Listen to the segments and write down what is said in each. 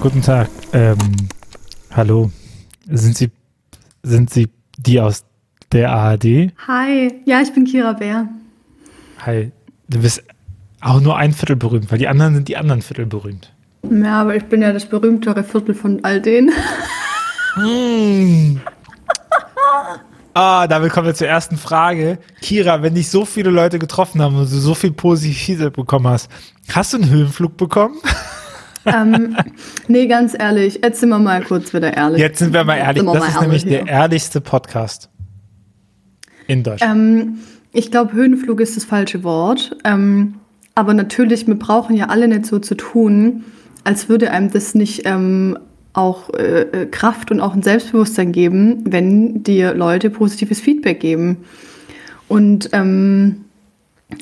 Guten Tag. Ähm, hallo. Sind Sie, sind Sie die aus der ARD? Hi. Ja, ich bin Kira Bär. Hi. Du bist auch nur ein Viertel berühmt, weil die anderen sind die anderen Viertel berühmt. Ja, aber ich bin ja das berühmtere Viertel von all denen. Hm. Ah, damit kommen wir zur ersten Frage. Kira, wenn dich so viele Leute getroffen haben und du so viel positiv Feedback bekommen hast, hast du einen Höhenflug bekommen? ähm, nee, ganz ehrlich, jetzt sind wir mal kurz wieder ehrlich. Jetzt sind wir mal ehrlich. Das ist nämlich hier. der ehrlichste Podcast in Deutschland. Ähm, ich glaube, Höhenflug ist das falsche Wort. Ähm, aber natürlich, wir brauchen ja alle nicht so zu tun, als würde einem das nicht ähm, auch äh, äh, Kraft und auch ein Selbstbewusstsein geben, wenn dir Leute positives Feedback geben. Und ähm,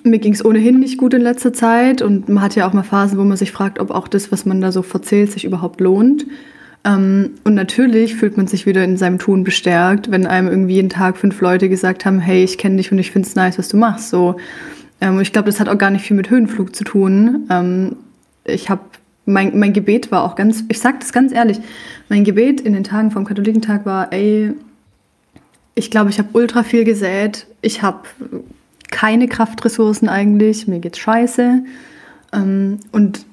mir ging es ohnehin nicht gut in letzter Zeit und man hat ja auch mal Phasen, wo man sich fragt, ob auch das, was man da so verzählt, sich überhaupt lohnt. Ähm, und natürlich fühlt man sich wieder in seinem Tun bestärkt, wenn einem irgendwie jeden Tag fünf Leute gesagt haben, hey, ich kenne dich und ich finde es nice, was du machst. So, ähm, ich glaube, das hat auch gar nicht viel mit Höhenflug zu tun. Ähm, ich habe mein, mein Gebet war auch ganz, ich sage das ganz ehrlich, mein Gebet in den Tagen vom Katholikentag war, ey, ich glaube, ich habe ultra viel gesät, ich habe keine Kraftressourcen eigentlich, mir geht's scheiße. Ähm, und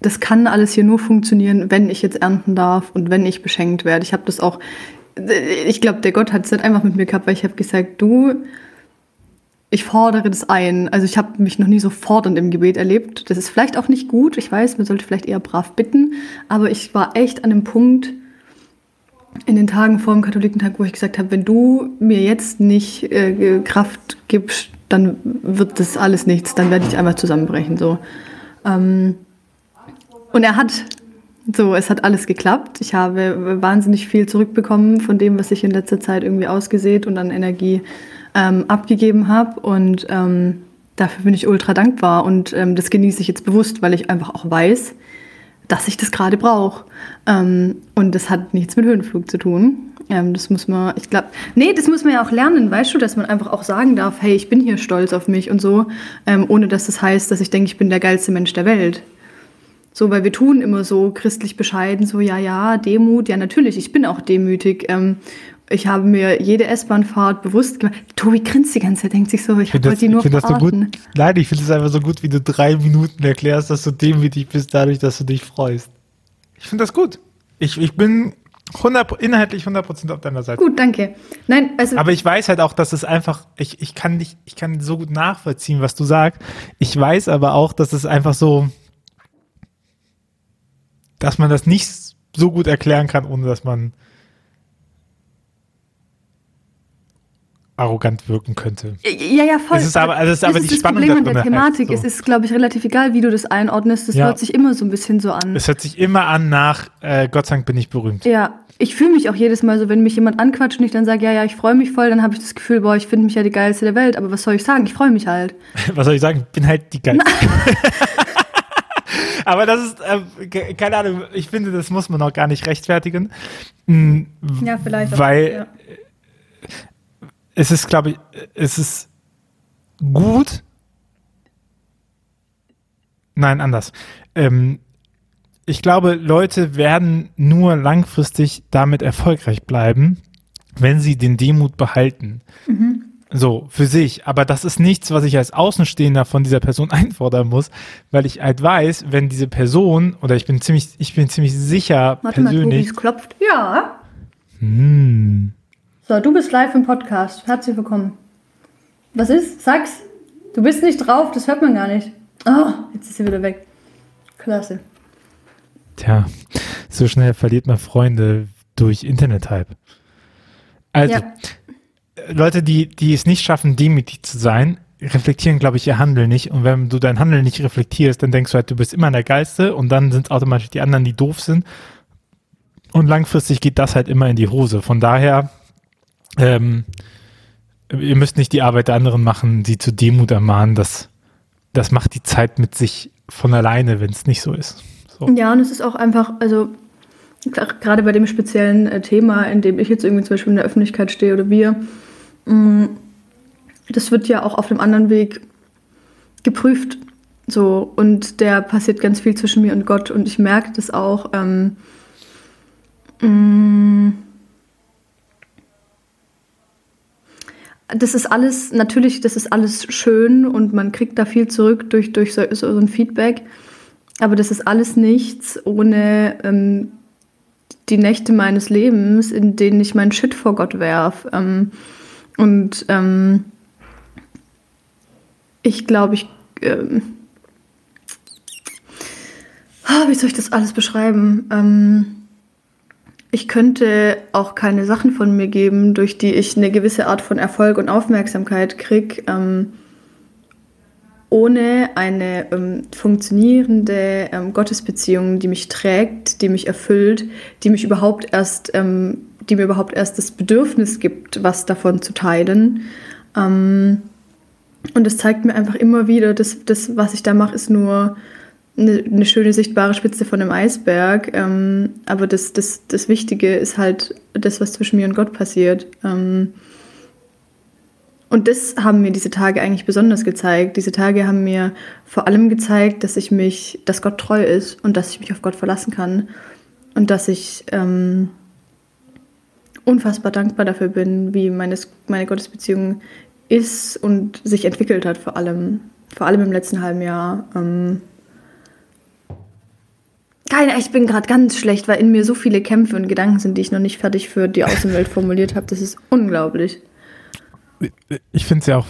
das kann alles hier nur funktionieren, wenn ich jetzt ernten darf und wenn ich beschenkt werde. Ich habe das auch, ich glaube, der Gott hat es nicht einfach mit mir gehabt, weil ich habe gesagt, du, ich fordere das ein. Also ich habe mich noch nie so fordernd im Gebet erlebt. Das ist vielleicht auch nicht gut. Ich weiß, man sollte vielleicht eher brav bitten. Aber ich war echt an dem Punkt in den Tagen vor dem Katholikentag, wo ich gesagt habe, wenn du mir jetzt nicht äh, Kraft gibst, dann wird das alles nichts. Dann werde ich einfach zusammenbrechen. So. Ähm, und er hat so, es hat alles geklappt. Ich habe wahnsinnig viel zurückbekommen von dem, was ich in letzter Zeit irgendwie ausgesät und an Energie ähm, abgegeben habe. Und ähm, dafür bin ich ultra dankbar. Und ähm, das genieße ich jetzt bewusst, weil ich einfach auch weiß, dass ich das gerade brauche. Ähm, und das hat nichts mit Höhenflug zu tun. Ähm, das muss man, ich glaube, nee, das muss man ja auch lernen, weißt du, dass man einfach auch sagen darf, hey, ich bin hier stolz auf mich und so, ähm, ohne dass das heißt, dass ich denke, ich bin der geilste Mensch der Welt. So, weil wir tun immer so christlich bescheiden, so ja, ja, Demut, ja natürlich, ich bin auch demütig. Ähm, ich habe mir jede S-Bahn-Fahrt bewusst gemacht. Tobi grinst die ganze Zeit, denkt sich so, ich, ich wollte die nur ich das so gut. Nein, ich finde es einfach so gut, wie du drei Minuten erklärst, dass du demütig bist, dadurch, dass du dich freust. Ich finde das gut. Ich, ich bin 100, inhaltlich 100% auf deiner Seite. Gut, danke. Nein, also Aber ich weiß halt auch, dass es einfach, ich, ich kann nicht, ich kann so gut nachvollziehen, was du sagst. Ich weiß aber auch, dass es einfach so, dass man das nicht so gut erklären kann, ohne dass man arrogant wirken könnte. Ja, ja, voll. Es ist aber, also es ist aber die ist Spannung das Problem an der Thematik. Halt so. Es ist, glaube ich, relativ egal, wie du das einordnest. Es ja. hört sich immer so ein bisschen so an. Es hört sich immer an nach äh, Gott sei Dank bin ich berühmt. Ja, ich fühle mich auch jedes Mal so, wenn mich jemand anquatscht und ich dann sage, ja, ja, ich freue mich voll, dann habe ich das Gefühl, boah, ich finde mich ja die geilste der Welt. Aber was soll ich sagen? Ich freue mich halt. was soll ich sagen? Ich bin halt die geilste. Aber das ist, äh, keine Ahnung, ich finde, das muss man auch gar nicht rechtfertigen. Mhm, ja, vielleicht. Weil auch, ja. Es ist, glaube ich, es ist gut. Nein, anders. Ähm, ich glaube, Leute werden nur langfristig damit erfolgreich bleiben, wenn sie den Demut behalten. Mhm. So, für sich. Aber das ist nichts, was ich als Außenstehender von dieser Person einfordern muss, weil ich halt weiß, wenn diese Person, oder ich bin ziemlich, ich bin ziemlich sicher Warte persönlich. Mal, klopft. Ja. Hm. So, du bist live im Podcast. Herzlich willkommen. Was ist? Sag's. Du bist nicht drauf, das hört man gar nicht. Oh, jetzt ist sie wieder weg. Klasse. Tja, so schnell verliert man Freunde durch Internet-Hype. Also, ja. Leute, die, die es nicht schaffen, demütig zu sein, reflektieren, glaube ich, ihr Handeln nicht. Und wenn du dein Handeln nicht reflektierst, dann denkst du halt, du bist immer der Geilste und dann sind es automatisch die anderen, die doof sind. Und langfristig geht das halt immer in die Hose. Von daher, ähm, ihr müsst nicht die Arbeit der anderen machen, sie zu Demut ermahnen. Das, das macht die Zeit mit sich von alleine, wenn es nicht so ist. So. Ja, und es ist auch einfach, also gerade bei dem speziellen äh, Thema, in dem ich jetzt irgendwie zum Beispiel in der Öffentlichkeit stehe oder wir, Mm, das wird ja auch auf dem anderen Weg geprüft. So, und der passiert ganz viel zwischen mir und Gott und ich merke das auch. Ähm, mh, mm, das ist alles, natürlich, das ist alles schön und man kriegt da viel zurück durch, durch so, so ein Feedback. Aber das ist alles nichts ohne ähm, die Nächte meines Lebens, in denen ich meinen Shit vor Gott werf. Ähm, und ähm, ich glaube, ich. Ähm, oh, wie soll ich das alles beschreiben? Ich könnte auch keine Sachen von mir geben, durch die ich eine gewisse Art von Erfolg und Aufmerksamkeit kriege, ähm, ohne eine ähm, funktionierende ähm, Gottesbeziehung, die mich trägt, die mich erfüllt, die mich überhaupt erst, ähm, die mir überhaupt erst das Bedürfnis gibt, was davon zu teilen. Ähm, und es zeigt mir einfach immer wieder, dass das, was ich da mache, ist nur eine, eine schöne sichtbare Spitze von einem Eisberg. Ähm, aber das, das, das Wichtige ist halt das, was zwischen mir und Gott passiert. Ähm, und das haben mir diese Tage eigentlich besonders gezeigt. Diese Tage haben mir vor allem gezeigt, dass ich mich, dass Gott treu ist und dass ich mich auf Gott verlassen kann und dass ich ähm, unfassbar dankbar dafür bin, wie meine, meine Gottesbeziehung ist und sich entwickelt hat, vor allem, vor allem im letzten halben Jahr. Ähm, keine, ich bin gerade ganz schlecht, weil in mir so viele Kämpfe und Gedanken sind, die ich noch nicht fertig für die Außenwelt formuliert habe. Das ist unglaublich. Ich finde es ja auch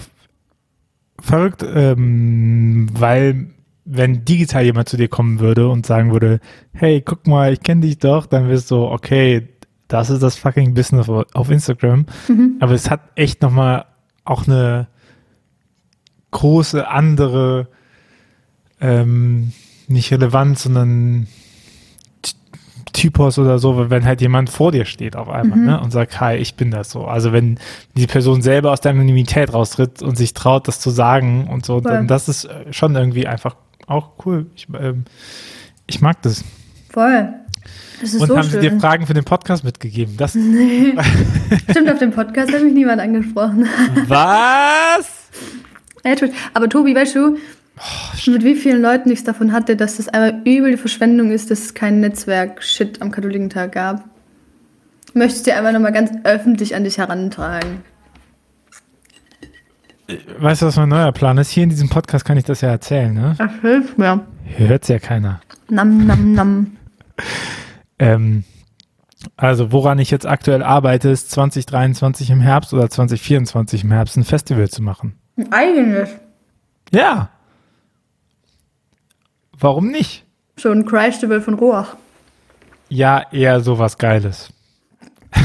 verrückt, ähm, weil wenn digital jemand zu dir kommen würde und sagen würde, hey, guck mal, ich kenne dich doch, dann wirst du, okay, das ist das fucking Business auf Instagram. Mhm. Aber es hat echt nochmal auch eine große andere, ähm, nicht Relevanz, sondern Typos oder so, wenn halt jemand vor dir steht auf einmal mhm. ne, und sagt, hi, ich bin das so. Also wenn die Person selber aus der Anonymität raustritt und sich traut, das zu sagen und so, Voll. dann das ist äh, schon irgendwie einfach auch cool. Ich, ähm, ich mag das. Voll. Das ist und so haben schön. sie dir Fragen für den Podcast mitgegeben? Das nee. Stimmt, auf dem Podcast hat mich niemand angesprochen. Was? Aber Tobi, weißt du, Oh, mit wie vielen Leuten ich es davon hatte, dass das einmal übel die Verschwendung ist, dass es kein Netzwerk-Shit am Katholikentag gab. Möchtest du dir einfach nochmal ganz öffentlich an dich herantragen? Weißt du, was mein neuer Plan ist? Hier in diesem Podcast kann ich das ja erzählen, ne? Ach, hilf mir. Hier hört es ja keiner. Nam, nam, nam. ähm, also, woran ich jetzt aktuell arbeite, ist 2023 im Herbst oder 2024 im Herbst ein Festival zu machen. Eigentlich. Ja. Warum nicht? Schon ein Cry-Stivel von Roach. Ja, eher sowas Geiles.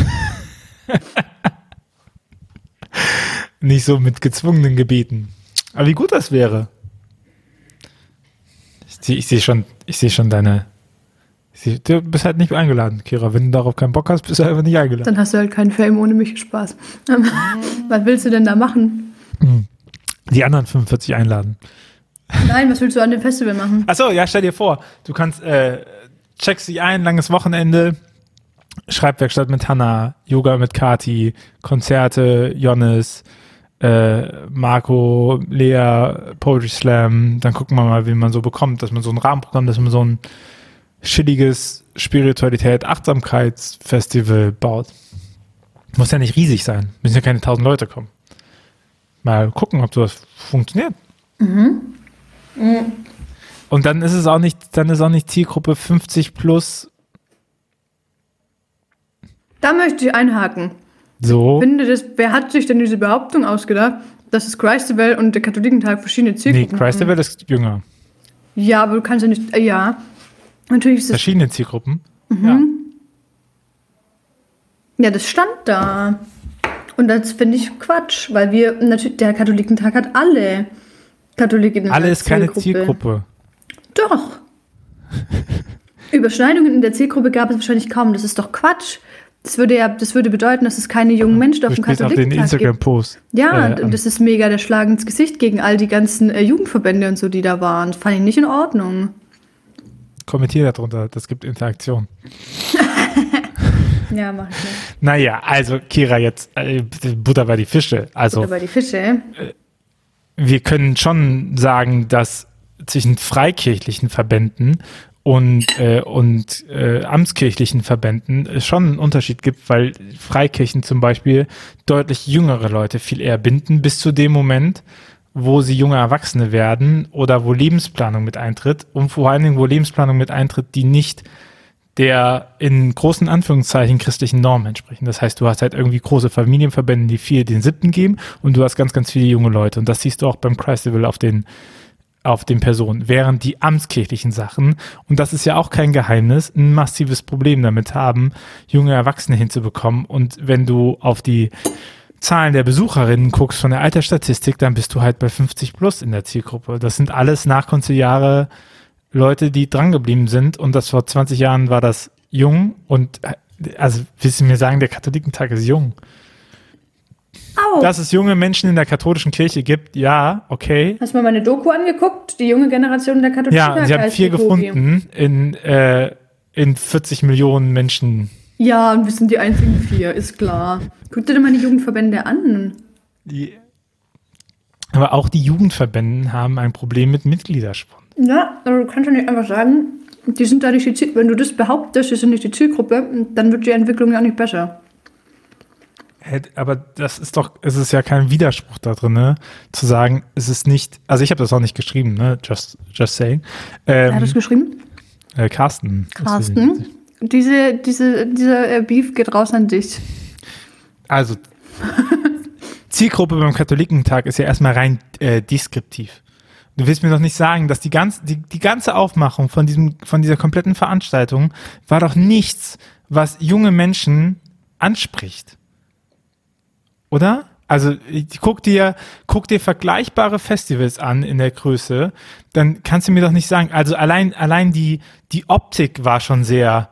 nicht so mit gezwungenen Gebieten. Aber wie gut das wäre. Ich, ich sehe schon, ich sehe schon deine. Seh, du bist halt nicht eingeladen, Kira. Wenn du darauf keinen Bock hast, bist du einfach nicht eingeladen. Dann hast du halt keinen Fame ohne mich Spaß. Was willst du denn da machen? Die anderen 45 einladen. Nein, was willst du an dem Festival machen? Achso, ja, stell dir vor, du kannst, äh, checkst dich ein, langes Wochenende, Schreibwerkstatt mit Hanna, Yoga mit Kati, Konzerte, Jonas, äh, Marco, Lea, Poetry Slam, dann gucken wir mal, wie man so bekommt, dass man so ein Rahmenprogramm, dass man so ein chilliges Spiritualität, Achtsamkeitsfestival baut. Muss ja nicht riesig sein, müssen ja keine tausend Leute kommen. Mal gucken, ob das funktioniert. Mhm. Mhm. Und dann ist es auch nicht, dann ist auch nicht Zielgruppe 50 plus. Da möchte ich einhaken. So. Ich finde das, wer hat sich denn diese Behauptung ausgedacht, dass das Christabel und der Katholikentag verschiedene Zielgruppen Nee, Christabel ist jünger. Ja, aber du kannst ja nicht, äh, ja. Natürlich ist es. Verschiedene Zielgruppen. Mhm. Ja. Ja, das stand da. Und das finde ich Quatsch, weil wir natürlich, der Katholikentag hat alle Katholikinnen. Alle ist keine Zielgruppe. Doch. Überschneidungen in der Zielgruppe gab es wahrscheinlich kaum. Das ist doch Quatsch. Das würde ja, das würde bedeuten, dass es keine jungen Menschen auf dem Katholikentag gibt. Instagram-Post. Ja, äh, das ist mega der Schlag ins Gesicht gegen all die ganzen äh, Jugendverbände und so, die da waren. Das fand ich nicht in Ordnung. Kommentier darunter, das gibt Interaktion. ja, mach ich nicht. Naja, also Kira, jetzt äh, Butter bei die Fische. Also, Butter bei die Fische. Äh, wir können schon sagen, dass zwischen freikirchlichen Verbänden und, äh, und äh, amtskirchlichen Verbänden schon einen Unterschied gibt, weil Freikirchen zum Beispiel deutlich jüngere Leute viel eher binden, bis zu dem Moment, wo sie junge Erwachsene werden oder wo Lebensplanung mit eintritt und vor allen Dingen, wo Lebensplanung mit eintritt, die nicht der in großen Anführungszeichen christlichen Normen entsprechen. Das heißt, du hast halt irgendwie große Familienverbände, die viel den siebten geben und du hast ganz, ganz viele junge Leute. Und das siehst du auch beim Christival auf den, auf den Personen, während die amtskirchlichen Sachen, und das ist ja auch kein Geheimnis, ein massives Problem damit haben, junge Erwachsene hinzubekommen. Und wenn du auf die Zahlen der Besucherinnen guckst von der Altersstatistik, dann bist du halt bei 50 plus in der Zielgruppe. Das sind alles nachkonziliare Leute, die drangeblieben sind und das vor 20 Jahren war das jung und also willst du mir sagen, der Katholikentag ist jung? Au. Dass es junge Menschen in der katholischen Kirche gibt, ja, okay. Hast du mal meine Doku angeguckt? Die junge Generation der katholischen Kirche? Ja, sie haben vier gefunden in, äh, in 40 Millionen Menschen. Ja, und wir sind die einzigen vier, ist klar. Guck dir doch mal die Jugendverbände an. Die, aber auch die Jugendverbände haben ein Problem mit Mitgliedersport. Ja, aber du kannst ja nicht einfach sagen, die sind da nicht die Zielgruppe. Wenn du das behauptest, die sind nicht die Zielgruppe, dann wird die Entwicklung ja nicht besser. Aber das ist doch, es ist ja kein Widerspruch da drin, ne? zu sagen, es ist nicht, also ich habe das auch nicht geschrieben, ne? just, just saying. Ähm, Wer hat das geschrieben? Äh, Carsten. Carsten, diese, diese, dieser äh, Beef geht raus an dich. Also, Zielgruppe beim Katholikentag ist ja erstmal rein äh, deskriptiv. Du willst mir doch nicht sagen, dass die ganze, die, die ganze Aufmachung von diesem, von dieser kompletten Veranstaltung war doch nichts, was junge Menschen anspricht. Oder? Also guck dir, guck dir vergleichbare Festivals an in der Größe, dann kannst du mir doch nicht sagen, also allein, allein die, die Optik war schon sehr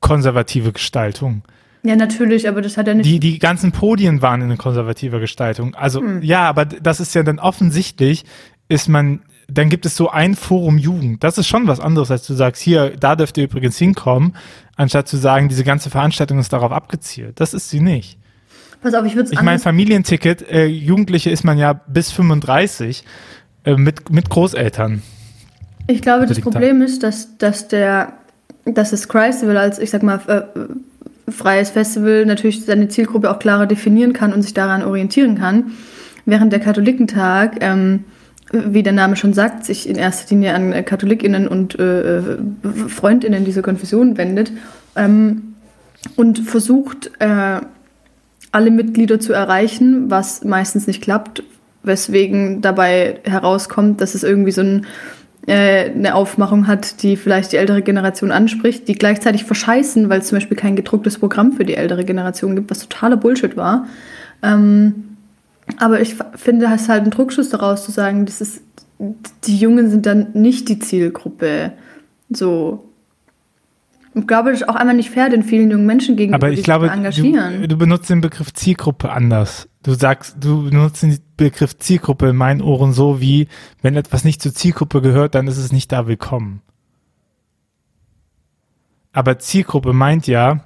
konservative Gestaltung. Ja, natürlich, aber das hat ja nicht. Die, die ganzen Podien waren in konservativer Gestaltung. Also, hm. ja, aber das ist ja dann offensichtlich, ist man, dann gibt es so ein Forum Jugend. Das ist schon was anderes, als du sagst, hier, da dürft ihr übrigens hinkommen, anstatt zu sagen, diese ganze Veranstaltung ist darauf abgezielt. Das ist sie nicht. Pass auf, ich würde Ich meine, Familienticket, äh, Jugendliche ist man ja bis 35 äh, mit, mit Großeltern. Ich glaube, das Problem ist, dass, dass der, dass das Chrysler als, ich sag mal, äh, freies Festival natürlich seine Zielgruppe auch klarer definieren kann und sich daran orientieren kann, während der Katholikentag, ähm, wie der Name schon sagt, sich in erster Linie an KatholikInnen und äh, FreundInnen dieser Konfession wendet ähm, und versucht, äh, alle Mitglieder zu erreichen, was meistens nicht klappt, weswegen dabei herauskommt, dass es irgendwie so ein äh, eine Aufmachung hat, die vielleicht die ältere Generation anspricht, die gleichzeitig verscheißen, weil es zum Beispiel kein gedrucktes Programm für die ältere Generation gibt, was totaler Bullshit war. Ähm, aber ich finde, es ist halt ein Druckschuss daraus zu sagen, das ist, die Jungen sind dann nicht die Zielgruppe. So. Ich glaube, das ist auch einmal nicht fair den vielen jungen Menschen gegenüber, Aber ich glaube, engagieren. Du, du benutzt den Begriff Zielgruppe anders. Du sagst, du benutzt den Begriff Zielgruppe in meinen Ohren so wie, wenn etwas nicht zur Zielgruppe gehört, dann ist es nicht da willkommen. Aber Zielgruppe meint ja,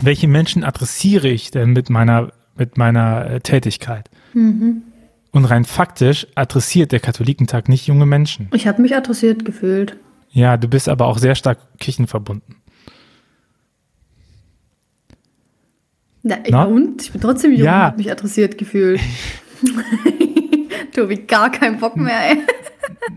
welche Menschen adressiere ich denn mit meiner, mit meiner äh, Tätigkeit? Mhm. Und rein faktisch adressiert der Katholikentag nicht junge Menschen. Ich habe mich adressiert gefühlt. Ja, du bist aber auch sehr stark kirchenverbunden. Na, Na? und? Ich bin trotzdem jung ja. und habe mich adressiert gefühlt. Tobi, gar keinen Bock mehr, ey.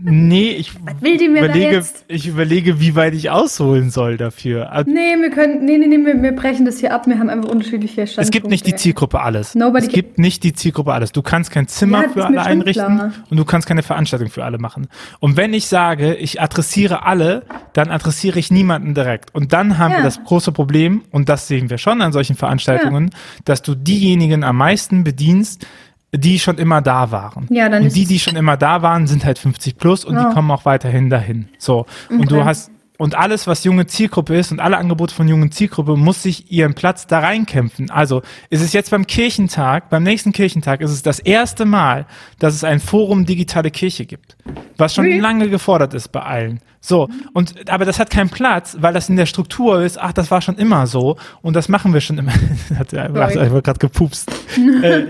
Nee, ich überlege, ich überlege, wie weit ich ausholen soll dafür. Nee, wir können, nee, nee, nee, wir, wir brechen das hier ab. Wir haben einfach unterschiedliche Standpunkte. Es gibt nicht die Zielgruppe alles. Nobody es gibt nicht die Zielgruppe alles. Du kannst kein Zimmer ja, für alle einrichten klar. und du kannst keine Veranstaltung für alle machen. Und wenn ich sage, ich adressiere alle, dann adressiere ich niemanden direkt. Und dann haben ja. wir das große Problem, und das sehen wir schon an solchen Veranstaltungen, ja. dass du diejenigen am meisten bedienst, die schon immer da waren. Ja, dann und die, die schon immer da waren, sind halt 50 plus und oh. die kommen auch weiterhin dahin. So. Und du hast, und alles, was junge Zielgruppe ist und alle Angebote von jungen Zielgruppe, muss sich ihren Platz da reinkämpfen. Also ist es jetzt beim Kirchentag, beim nächsten Kirchentag, ist es das erste Mal, dass es ein Forum digitale Kirche gibt. Was schon mhm. lange gefordert ist bei allen. So, und aber das hat keinen Platz, weil das in der Struktur ist, ach, das war schon immer so und das machen wir schon immer. hat er einfach gerade gepupst. äh,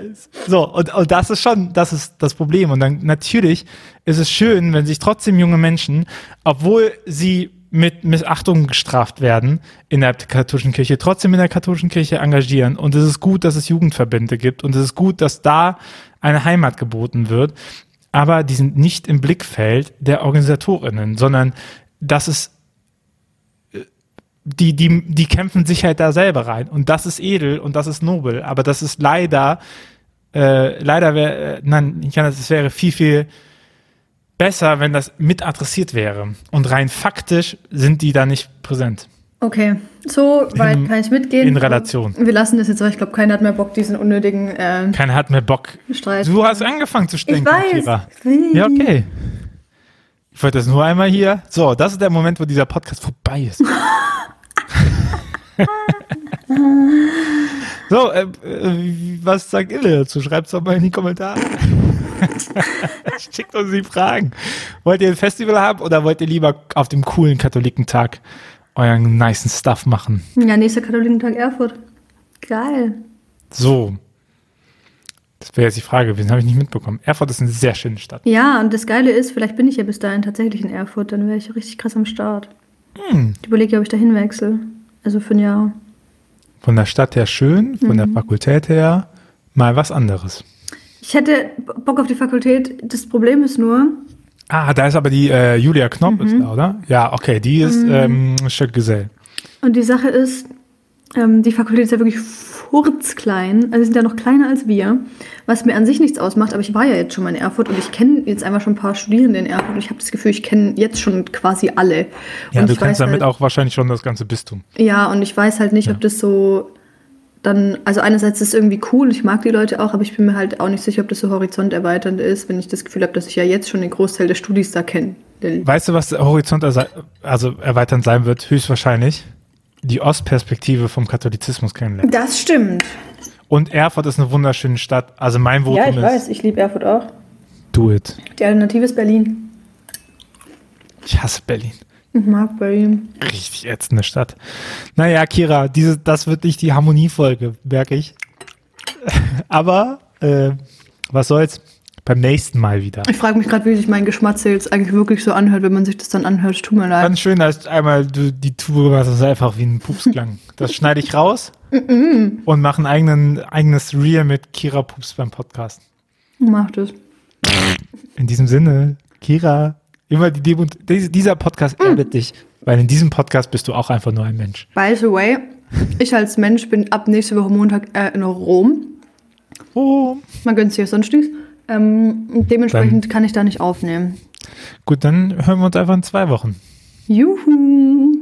so, und, und das ist schon, das ist das Problem. Und dann natürlich ist es schön, wenn sich trotzdem junge Menschen, obwohl sie mit Missachtung gestraft werden in der katholischen Kirche, trotzdem in der katholischen Kirche engagieren. Und es ist gut, dass es Jugendverbände gibt und es ist gut, dass da eine Heimat geboten wird. Aber die sind nicht im Blickfeld der Organisatorinnen, sondern das ist äh, die, die, die kämpfen sich halt da selber rein. Und das ist edel und das ist nobel. Aber das ist leider, äh, leider wäre, äh, nein, ich kann das, es wäre viel, viel besser, wenn das mit adressiert wäre. Und rein faktisch sind die da nicht präsent. Okay, so weit in, kann ich mitgehen. In Relation. Wir lassen das jetzt, weil ich glaube, keiner hat mehr Bock, diesen unnötigen äh, Keiner hat mehr Bock. Streit. Du hast angefangen zu stinken, ich weiß. Ja, okay. Ich wollte das nur einmal hier. So, das ist der Moment, wo dieser Podcast vorbei ist. so, äh, äh, was sagt ihr dazu? Schreibt es doch mal in die Kommentare. Schickt uns die Fragen. Wollt ihr ein Festival haben oder wollt ihr lieber auf dem coolen Katholikentag euren niceen Stuff machen? Ja, nächster Katholikentag Erfurt. Geil. So. Das wäre jetzt die Frage gewesen, habe ich nicht mitbekommen. Erfurt ist eine sehr schöne Stadt. Ja, und das Geile ist, vielleicht bin ich ja bis dahin tatsächlich in Erfurt, dann wäre ich richtig krass am Start. Hm. Ich überlege, ob ich dahin wechsle. Also für ein Jahr. Von der Stadt her schön, von mhm. der Fakultät her mal was anderes. Ich hätte Bock auf die Fakultät. Das Problem ist nur. Ah, da ist aber die äh, Julia Knopp, mhm. ist da, oder? Ja, okay, die ist mhm. ähm, Gesell. Und die Sache ist, ähm, die Fakultät ist ja wirklich furzklein. Also sie sind ja noch kleiner als wir, was mir an sich nichts ausmacht. Aber ich war ja jetzt schon mal in Erfurt und ich kenne jetzt einfach schon ein paar Studierende in Erfurt und ich habe das Gefühl, ich kenne jetzt schon quasi alle. Ja, und du kennst damit halt, auch wahrscheinlich schon das ganze Bistum. Ja, und ich weiß halt nicht, ja. ob das so dann, also einerseits ist es irgendwie cool, ich mag die Leute auch, aber ich bin mir halt auch nicht sicher, ob das so horizonterweiternd ist, wenn ich das Gefühl habe, dass ich ja jetzt schon den Großteil der Studis da kenne. Weißt du, was Horizont also erweiternd sein wird? Höchstwahrscheinlich die Ostperspektive vom Katholizismus kennenlernen. Das stimmt. Und Erfurt ist eine wunderschöne Stadt. Also mein Votum ist. Ja, ich weiß, ich liebe Erfurt auch. Do it. Die Alternative ist Berlin. Ich hasse Berlin. Mag Berlin. Richtig ätzende Stadt. Naja, Kira, diese, das wird nicht die Harmoniefolge, merke ich. Aber äh, was soll's? Beim nächsten Mal wieder. Ich frage mich gerade, wie sich mein Geschmatzel jetzt eigentlich wirklich so anhört, wenn man sich das dann anhört. Tut mir leid. Ganz schön, dass einmal du die Tube gemacht hast, einfach wie ein Pupsklang. Das schneide ich raus und mache ein eigenen, eigenes Reel mit Kira Pups beim Podcast. Mach das. In diesem Sinne, Kira, immer die Demo, dieser Podcast erdet dich, weil in diesem Podcast bist du auch einfach nur ein Mensch. By the way, ich als Mensch bin ab nächste Woche Montag äh, in Rom. Rom. Man gönnt sich ja sonst nichts. Ähm, dementsprechend dann, kann ich da nicht aufnehmen. Gut, dann hören wir uns einfach in zwei Wochen. Juhu.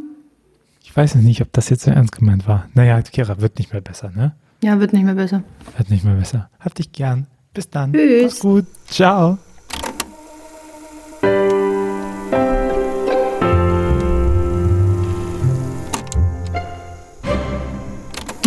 Ich weiß nicht, ob das jetzt so ernst gemeint war. Naja, Kira, wird nicht mehr besser, ne? Ja, wird nicht mehr besser. Wird nicht mehr besser. Hab dich gern. Bis dann. Tschüss. Mach's gut. Ciao.